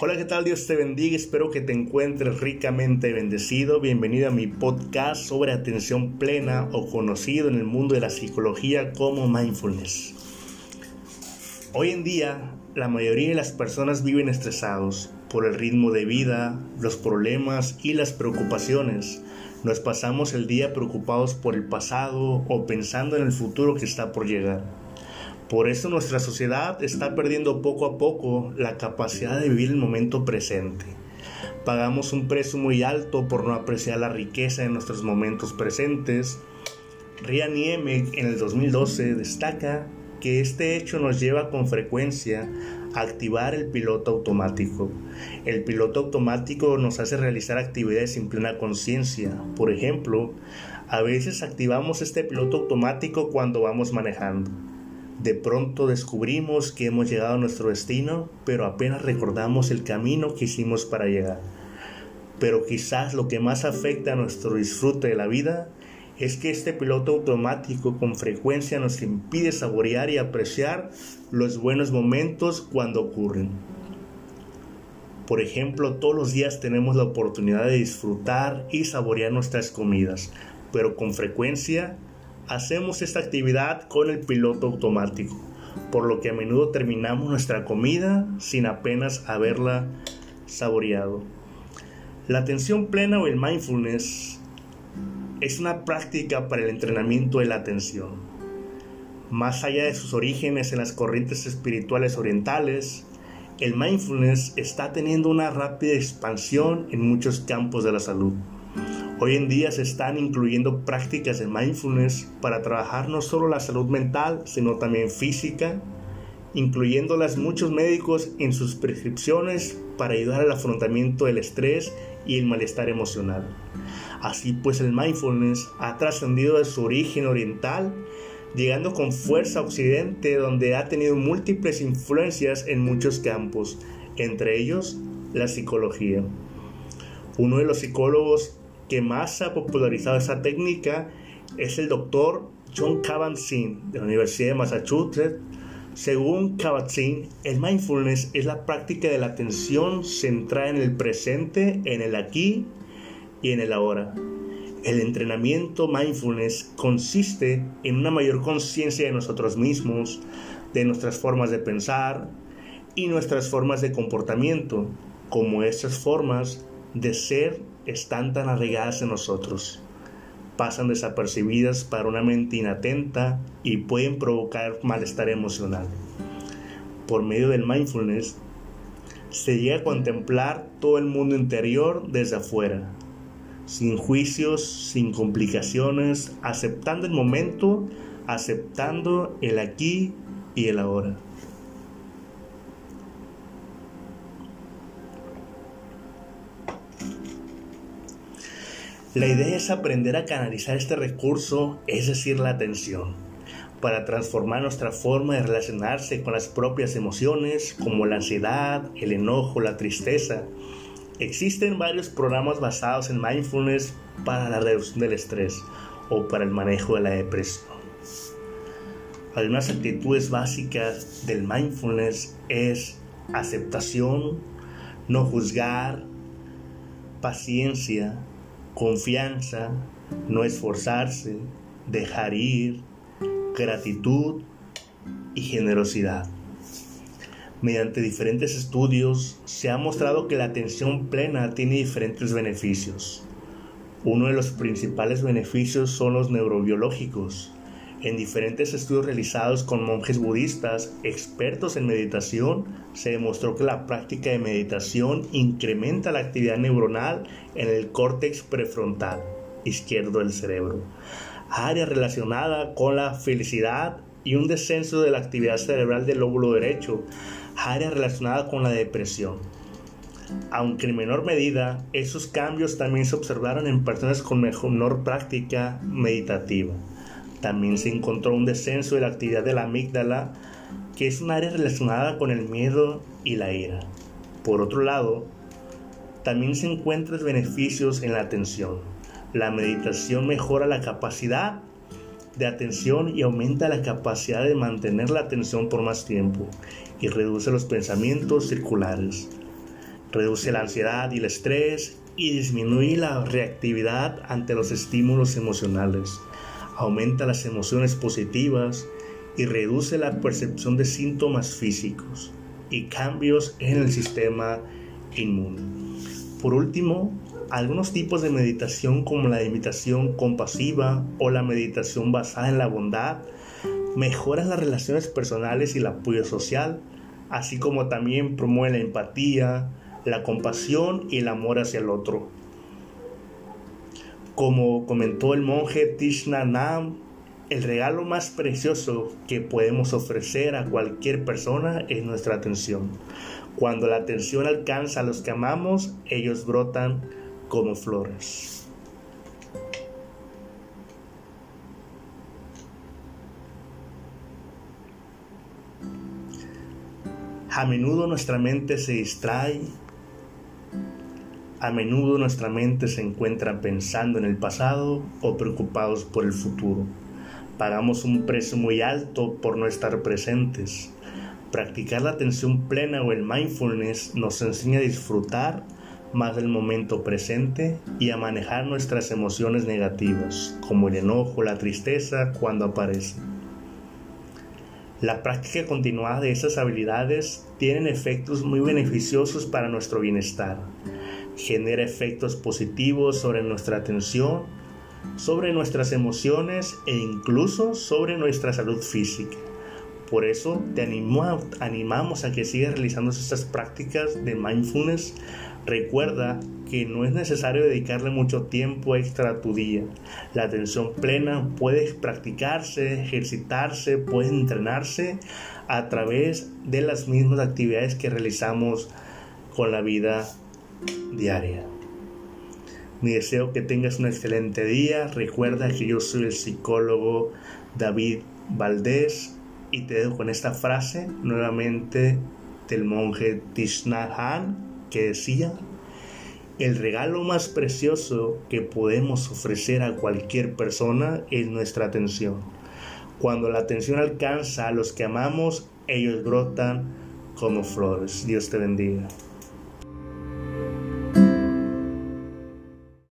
Hola, ¿qué tal? Dios te bendiga, espero que te encuentres ricamente bendecido. Bienvenido a mi podcast sobre atención plena o conocido en el mundo de la psicología como mindfulness. Hoy en día, la mayoría de las personas viven estresados por el ritmo de vida, los problemas y las preocupaciones. Nos pasamos el día preocupados por el pasado o pensando en el futuro que está por llegar. Por eso nuestra sociedad está perdiendo poco a poco la capacidad de vivir el momento presente. Pagamos un precio muy alto por no apreciar la riqueza de nuestros momentos presentes. Rian Niemek en el 2012 destaca que este hecho nos lleva con frecuencia a activar el piloto automático. El piloto automático nos hace realizar actividades sin plena conciencia. Por ejemplo, a veces activamos este piloto automático cuando vamos manejando. De pronto descubrimos que hemos llegado a nuestro destino, pero apenas recordamos el camino que hicimos para llegar. Pero quizás lo que más afecta a nuestro disfrute de la vida es que este piloto automático con frecuencia nos impide saborear y apreciar los buenos momentos cuando ocurren. Por ejemplo, todos los días tenemos la oportunidad de disfrutar y saborear nuestras comidas, pero con frecuencia hacemos esta actividad con el piloto automático, por lo que a menudo terminamos nuestra comida sin apenas haberla saboreado. La atención plena o el mindfulness es una práctica para el entrenamiento de la atención. Más allá de sus orígenes en las corrientes espirituales orientales, el mindfulness está teniendo una rápida expansión en muchos campos de la salud. Hoy en día se están incluyendo prácticas de mindfulness para trabajar no solo la salud mental, sino también física, incluyéndolas muchos médicos en sus prescripciones para ayudar al afrontamiento del estrés y el malestar emocional. Así pues el mindfulness ha trascendido de su origen oriental, llegando con fuerza a Occidente, donde ha tenido múltiples influencias en muchos campos, entre ellos la psicología. Uno de los psicólogos que más ha popularizado esa técnica es el doctor John Kabat-Zinn de la Universidad de Massachusetts. Según Kabat-Zinn, el mindfulness es la práctica de la atención centrada en el presente, en el aquí y en el ahora. El entrenamiento mindfulness consiste en una mayor conciencia de nosotros mismos, de nuestras formas de pensar y nuestras formas de comportamiento, como estas formas de ser están tan arraigadas en nosotros. Pasan desapercibidas para una mente inatenta y pueden provocar malestar emocional. Por medio del mindfulness, se llega a contemplar todo el mundo interior desde afuera, sin juicios, sin complicaciones, aceptando el momento, aceptando el aquí y el ahora. La idea es aprender a canalizar este recurso, es decir, la atención, para transformar nuestra forma de relacionarse con las propias emociones, como la ansiedad, el enojo, la tristeza. Existen varios programas basados en mindfulness para la reducción del estrés o para el manejo de la depresión. Algunas actitudes básicas del mindfulness es aceptación, no juzgar, paciencia, confianza, no esforzarse, dejar ir, gratitud y generosidad. Mediante diferentes estudios se ha mostrado que la atención plena tiene diferentes beneficios. Uno de los principales beneficios son los neurobiológicos, en diferentes estudios realizados con monjes budistas expertos en meditación, se demostró que la práctica de meditación incrementa la actividad neuronal en el córtex prefrontal izquierdo del cerebro, área relacionada con la felicidad y un descenso de la actividad cerebral del lóbulo derecho, área relacionada con la depresión. Aunque en menor medida, esos cambios también se observaron en personas con menor práctica meditativa. También se encontró un descenso de la actividad de la amígdala, que es un área relacionada con el miedo y la ira. Por otro lado, también se encuentran beneficios en la atención. La meditación mejora la capacidad de atención y aumenta la capacidad de mantener la atención por más tiempo y reduce los pensamientos circulares. Reduce la ansiedad y el estrés y disminuye la reactividad ante los estímulos emocionales. Aumenta las emociones positivas y reduce la percepción de síntomas físicos y cambios en el sistema inmune. Por último, algunos tipos de meditación como la meditación compasiva o la meditación basada en la bondad mejoran las relaciones personales y el apoyo social, así como también promueve la empatía, la compasión y el amor hacia el otro. Como comentó el monje Tishna Nam, el regalo más precioso que podemos ofrecer a cualquier persona es nuestra atención. Cuando la atención alcanza a los que amamos, ellos brotan como flores. A menudo nuestra mente se distrae, a menudo nuestra mente se encuentra pensando en el pasado o preocupados por el futuro. Pagamos un precio muy alto por no estar presentes. Practicar la atención plena o el mindfulness nos enseña a disfrutar más del momento presente y a manejar nuestras emociones negativas, como el enojo, la tristeza, cuando aparecen. La práctica continuada de esas habilidades tienen efectos muy beneficiosos para nuestro bienestar. Genera efectos positivos sobre nuestra atención, sobre nuestras emociones e incluso sobre nuestra salud física. Por eso te animamos a que sigas realizando estas prácticas de mindfulness Recuerda que no es necesario dedicarle mucho tiempo extra a tu día. La atención plena puede practicarse, ejercitarse, puede entrenarse a través de las mismas actividades que realizamos con la vida diaria. Mi deseo que tengas un excelente día. Recuerda que yo soy el psicólogo David Valdés y te dejo con esta frase nuevamente del monje Tishnahan que decía, el regalo más precioso que podemos ofrecer a cualquier persona es nuestra atención. Cuando la atención alcanza a los que amamos, ellos brotan como flores. Dios te bendiga.